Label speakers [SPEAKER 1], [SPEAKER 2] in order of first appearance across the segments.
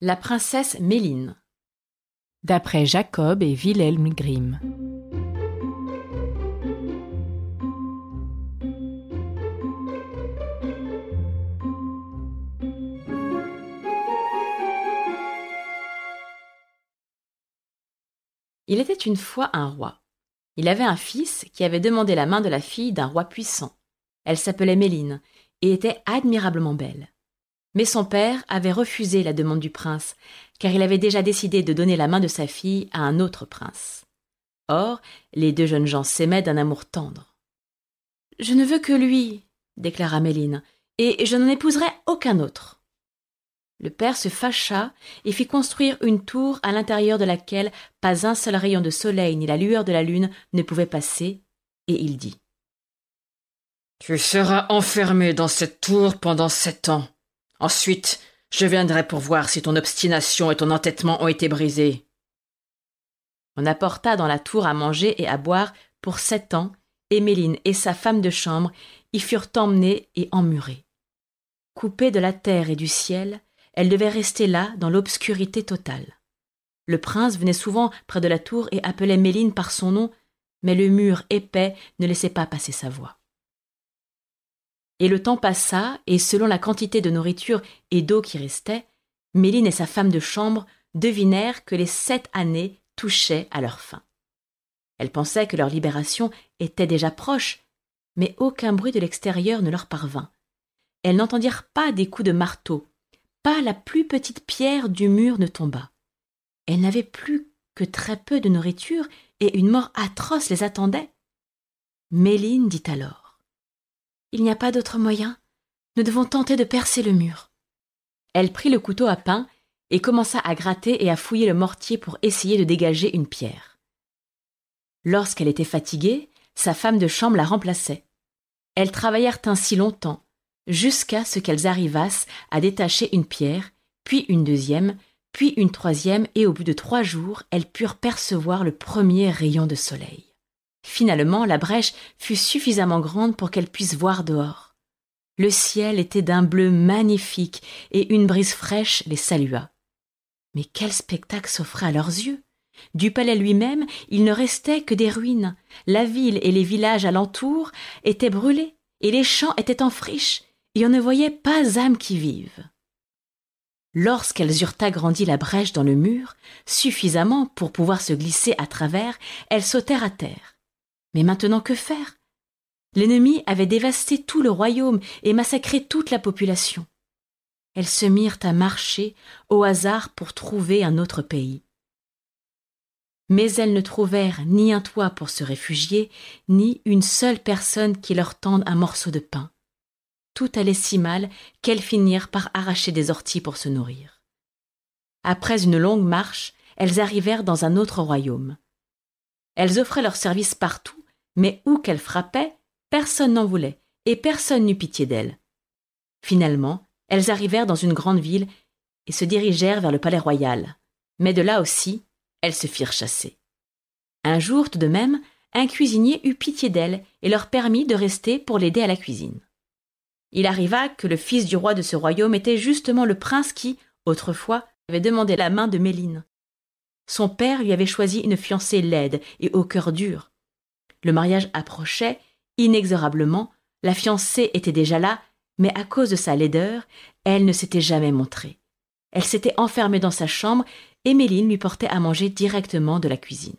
[SPEAKER 1] La princesse Méline.
[SPEAKER 2] D'après Jacob et Wilhelm Grimm.
[SPEAKER 1] Il était une fois un roi. Il avait un fils qui avait demandé la main de la fille d'un roi puissant. Elle s'appelait Méline et était admirablement belle. Mais son père avait refusé la demande du prince, car il avait déjà décidé de donner la main de sa fille à un autre prince. Or, les deux jeunes gens s'aimaient d'un amour tendre. Je ne veux que lui, déclara Méline, et je n'en épouserai aucun autre. Le père se fâcha et fit construire une tour à l'intérieur de laquelle pas un seul rayon de soleil ni la lueur de la lune ne pouvaient passer, et il dit.
[SPEAKER 3] Tu seras enfermé dans cette tour pendant sept ans. Ensuite, je viendrai pour voir si ton obstination et ton entêtement ont été brisés.
[SPEAKER 1] On apporta dans la tour à manger et à boire pour sept ans, et Méline et sa femme de chambre y furent emmenées et emmurées. Coupées de la terre et du ciel, elles devaient rester là dans l'obscurité totale. Le prince venait souvent près de la tour et appelait Méline par son nom, mais le mur épais ne laissait pas passer sa voix. Et le temps passa, et selon la quantité de nourriture et d'eau qui restait, Méline et sa femme de chambre devinèrent que les sept années touchaient à leur fin. Elles pensaient que leur libération était déjà proche, mais aucun bruit de l'extérieur ne leur parvint. Elles n'entendirent pas des coups de marteau, pas la plus petite pierre du mur ne tomba. Elles n'avaient plus que très peu de nourriture et une mort atroce les attendait. Méline dit alors il n'y a pas d'autre moyen. Nous devons tenter de percer le mur. Elle prit le couteau à pain et commença à gratter et à fouiller le mortier pour essayer de dégager une pierre. Lorsqu'elle était fatiguée, sa femme de chambre la remplaçait. Elles travaillèrent ainsi longtemps, jusqu'à ce qu'elles arrivassent à détacher une pierre, puis une deuxième, puis une troisième, et au bout de trois jours, elles purent percevoir le premier rayon de soleil. Finalement, la brèche fut suffisamment grande pour qu'elle puisse voir dehors. Le ciel était d'un bleu magnifique et une brise fraîche les salua. Mais quel spectacle s'offrait à leurs yeux Du palais lui-même, il ne restait que des ruines. La ville et les villages alentours étaient brûlés, et les champs étaient en friche, et on ne voyait pas âme qui vive. Lorsqu'elles eurent agrandi la brèche dans le mur, suffisamment pour pouvoir se glisser à travers, elles sautèrent à terre. Mais maintenant que faire? L'ennemi avait dévasté tout le royaume et massacré toute la population. Elles se mirent à marcher au hasard pour trouver un autre pays. Mais elles ne trouvèrent ni un toit pour se réfugier, ni une seule personne qui leur tende un morceau de pain. Tout allait si mal qu'elles finirent par arracher des orties pour se nourrir. Après une longue marche, elles arrivèrent dans un autre royaume. Elles offraient leurs services partout, mais où qu'elles frappaient, personne n'en voulait, et personne n'eut pitié d'elles. Finalement, elles arrivèrent dans une grande ville et se dirigèrent vers le palais royal. Mais de là aussi, elles se firent chasser. Un jour, tout de même, un cuisinier eut pitié d'elles et leur permit de rester pour l'aider à la cuisine. Il arriva que le fils du roi de ce royaume était justement le prince qui, autrefois, avait demandé la main de Méline. Son père lui avait choisi une fiancée laide et au cœur dur. Le mariage approchait inexorablement, la fiancée était déjà là, mais à cause de sa laideur, elle ne s'était jamais montrée. Elle s'était enfermée dans sa chambre et Méline lui portait à manger directement de la cuisine.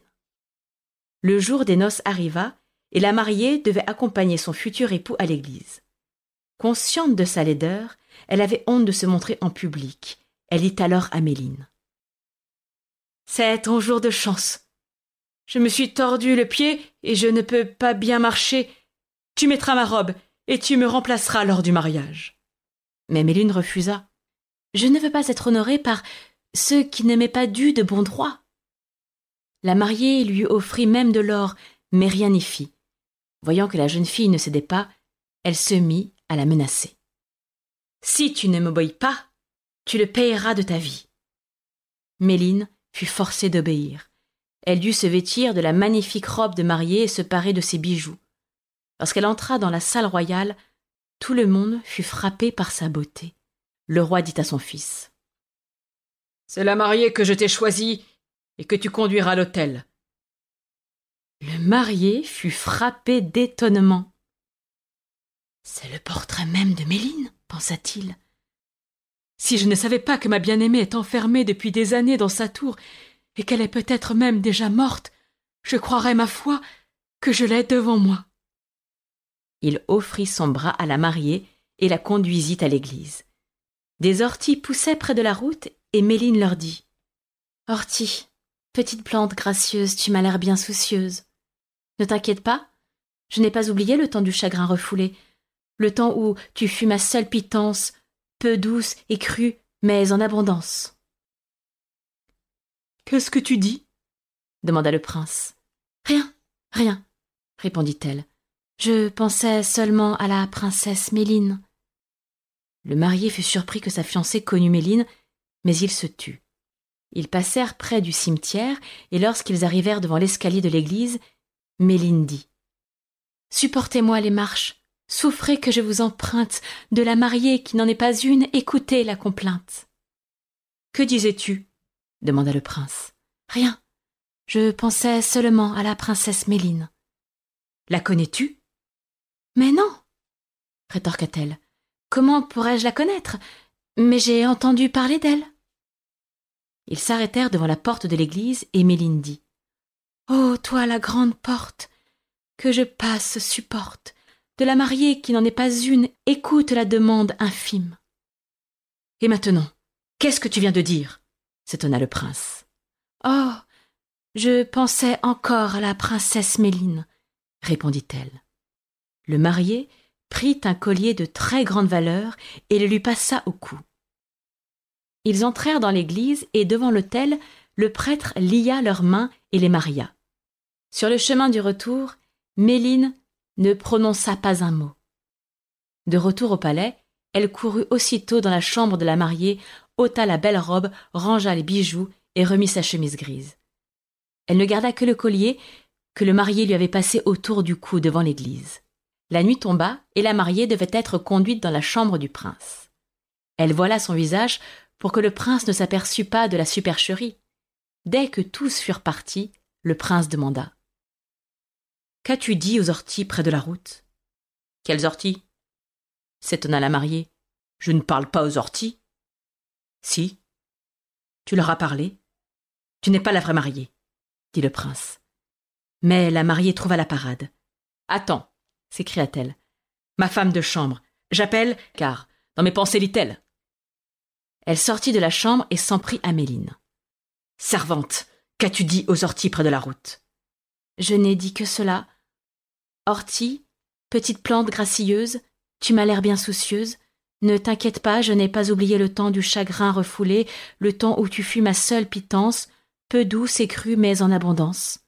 [SPEAKER 1] Le jour des noces arriva et la mariée devait accompagner son futur époux à l'église. Consciente de sa laideur, elle avait honte de se montrer en public. Elle dit alors à Méline. C'est ton jour de chance. Je me suis tordu le pied et je ne peux pas bien marcher. Tu mettras ma robe et tu me remplaceras lors du mariage. Mais Méline refusa. Je ne veux pas être honorée par ceux qui n'aimaient pas dû de bon droit. La mariée lui offrit même de l'or, mais rien n'y fit. Voyant que la jeune fille ne cédait pas, elle se mit à la menacer. Si tu ne m'obéis pas, tu le payeras de ta vie. Méline fut forcée d'obéir. Elle dut se vêtir de la magnifique robe de mariée et se parer de ses bijoux. Lorsqu'elle entra dans la salle royale, tout le monde fut frappé par sa beauté. Le roi dit à son fils
[SPEAKER 3] C'est la mariée que je t'ai choisie et que tu conduiras à l'hôtel.
[SPEAKER 1] Le marié fut frappé d'étonnement. C'est le portrait même de Méline, pensa-t-il. Si je ne savais pas que ma bien-aimée est enfermée depuis des années dans sa tour, et qu'elle est peut-être même déjà morte, je croirais, ma foi, que je l'ai devant moi. Il offrit son bras à la mariée et la conduisit à l'église. Des orties poussaient près de la route, et Méline leur dit Ortie, petite plante gracieuse, tu m'as l'air bien soucieuse. Ne t'inquiète pas, je n'ai pas oublié le temps du chagrin refoulé, le temps où tu fus ma seule pitance, peu douce et crue, mais en abondance. Qu'est-ce que tu dis? demanda le prince. Rien, rien, répondit-elle. Je pensais seulement à la princesse Méline. Le marié fut surpris que sa fiancée connût Méline, mais il se tut. Ils passèrent près du cimetière, et lorsqu'ils arrivèrent devant l'escalier de l'église, Méline dit Supportez-moi les marches, Souffrez que je vous emprunte, de la mariée qui n'en est pas une, écoutez la complainte. Que disais-tu? Demanda le prince. Rien. Je pensais seulement à la princesse Méline. La connais-tu? Mais non, rétorqua-t-elle. Comment pourrais-je la connaître? Mais j'ai entendu parler d'elle. Ils s'arrêtèrent devant la porte de l'église et Méline dit Oh, toi, la grande porte, que je passe supporte, de la mariée qui n'en est pas une, écoute la demande infime. Et maintenant, qu'est-ce que tu viens de dire? S'étonna le prince. Oh. Je pensais encore à la princesse Méline, répondit-elle. Le marié prit un collier de très grande valeur et le lui passa au cou. Ils entrèrent dans l'église et devant l'autel, le prêtre lia leurs mains et les maria. Sur le chemin du retour, Méline ne prononça pas un mot. De retour au palais, elle courut aussitôt dans la chambre de la mariée, ôta la belle robe, rangea les bijoux et remit sa chemise grise. Elle ne garda que le collier que le marié lui avait passé autour du cou devant l'église. La nuit tomba et la mariée devait être conduite dans la chambre du prince. Elle voila son visage pour que le prince ne s'aperçût pas de la supercherie. Dès que tous furent partis, le prince demanda Qu'as-tu dit aux orties près de la route Quelles orties? s'étonna la mariée. Je ne parle pas aux orties. Si. Tu leur as parlé. Tu n'es pas la vraie mariée, dit le prince. Mais la mariée trouva la parade. Attends, s'écria-t-elle. Ma femme de chambre. J'appelle, car dans mes pensées lit-elle. Elle sortit de la chambre et s'en prit à Méline. Servante, qu'as-tu dit aux orties près de la route? Je n'ai dit que cela. Ortie, petite plante gracieuse, tu m'as l'air bien soucieuse. Ne t'inquiète pas, je n'ai pas oublié le temps du chagrin refoulé, le temps où tu fus ma seule pitance, peu douce et crue, mais en abondance.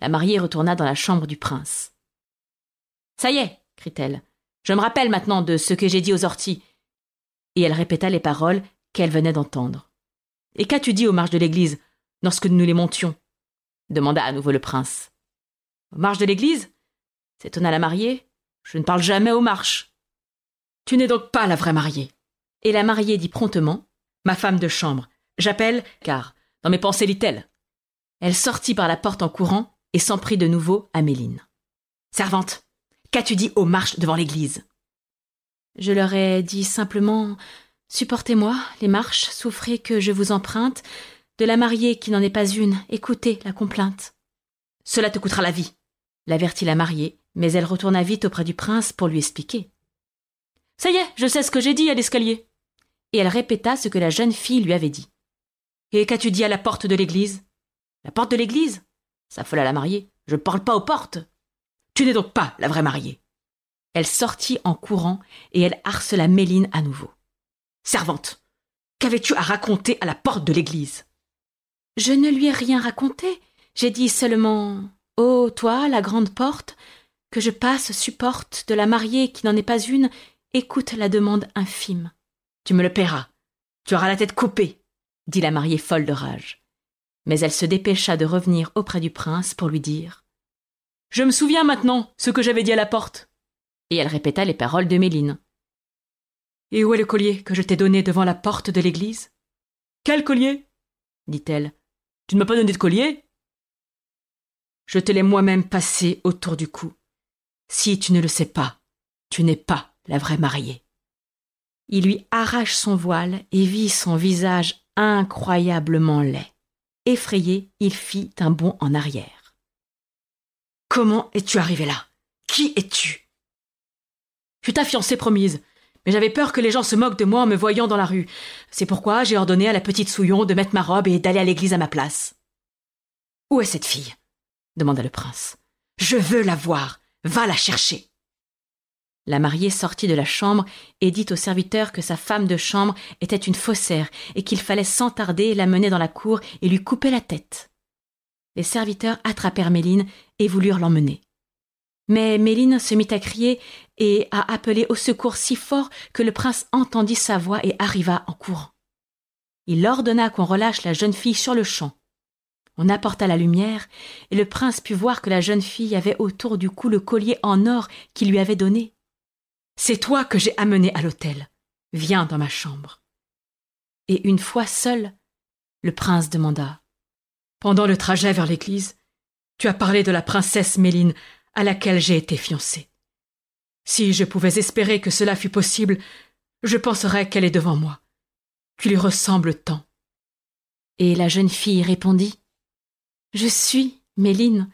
[SPEAKER 1] La mariée retourna dans la chambre du prince. Ça y est, crie-t-elle. Je me rappelle maintenant de ce que j'ai dit aux orties. Et elle répéta les paroles qu'elle venait d'entendre. Et qu'as-tu dit aux marches de l'église lorsque nous les montions? demanda à nouveau le prince. Aux marches de l'église? s'étonna la mariée. Je ne parle jamais aux marches. Tu n'es donc pas la vraie mariée. Et la mariée dit promptement Ma femme de chambre. J'appelle, car dans mes pensées lit-elle. Elle sortit par la porte en courant et s'en prit de nouveau à Méline. Servante, qu'as-tu dit aux marches devant l'église? Je leur ai dit simplement Supportez-moi, les marches, souffrez que je vous emprunte, de la mariée qui n'en est pas une, écoutez la complainte. Cela te coûtera la vie, l'avertit la mariée, mais elle retourna vite auprès du prince pour lui expliquer. Ça y est, je sais ce que j'ai dit à l'escalier. Et elle répéta ce que la jeune fille lui avait dit. Et qu'as-tu dit à la porte de l'église? La porte de l'église? S'affola la mariée. Je ne parle pas aux portes. Tu n'es donc pas la vraie mariée. Elle sortit en courant et elle harcela Méline à nouveau. Servante, qu'avais-tu à raconter à la porte de l'église? Je ne lui ai rien raconté. J'ai dit seulement Oh, toi, la grande porte, que je passe supporte de la mariée qui n'en est pas une, écoute la demande infime. Tu me le paieras. Tu auras la tête coupée, dit la mariée folle de rage. Mais elle se dépêcha de revenir auprès du prince pour lui dire Je me souviens maintenant ce que j'avais dit à la porte. Et elle répéta les paroles de Méline. Et où est le collier que je t'ai donné devant la porte de l'église Quel collier? dit-elle. Tu ne m'as pas donné de collier? Je te l'ai moi-même passé autour du cou. Si tu ne le sais pas, tu n'es pas la vraie mariée. Il lui arrache son voile et vit son visage incroyablement laid. Effrayé, il fit un bond en arrière. Comment es-tu arrivé là? Qui es-tu? Je suis ta fiancée promise, mais j'avais peur que les gens se moquent de moi en me voyant dans la rue. C'est pourquoi j'ai ordonné à la petite Souillon de mettre ma robe et d'aller à l'église à ma place. Où est cette fille? demanda le prince. Je veux la voir. Va la chercher. La mariée sortit de la chambre et dit au serviteur que sa femme de chambre était une faussaire et qu'il fallait sans tarder la mener dans la cour et lui couper la tête. Les serviteurs attrapèrent Méline et voulurent l'emmener. Mais Méline se mit à crier et à appeler au secours si fort que le prince entendit sa voix et arriva en courant. Il ordonna qu'on relâche la jeune fille sur le champ. On apporta la lumière, et le prince put voir que la jeune fille avait autour du cou le collier en or qu'il lui avait donné. C'est toi que j'ai amené à l'hôtel. Viens dans ma chambre. Et une fois seul, le prince demanda. Pendant le trajet vers l'église, tu as parlé de la princesse Méline à laquelle j'ai été fiancé. Si je pouvais espérer que cela fût possible, je penserais qu'elle est devant moi. Tu lui ressembles tant. Et la jeune fille répondit. Je suis, Méline,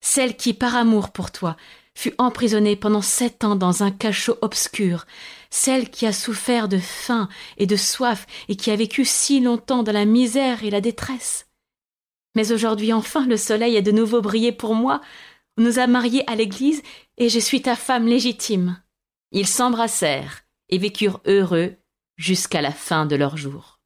[SPEAKER 1] celle qui, par amour pour toi, fut emprisonnée pendant sept ans dans un cachot obscur, celle qui a souffert de faim et de soif et qui a vécu si longtemps dans la misère et la détresse. Mais aujourd'hui enfin le soleil a de nouveau brillé pour moi, on nous a mariés à l'église et je suis ta femme légitime. Ils s'embrassèrent et vécurent heureux jusqu'à la fin de leur jour.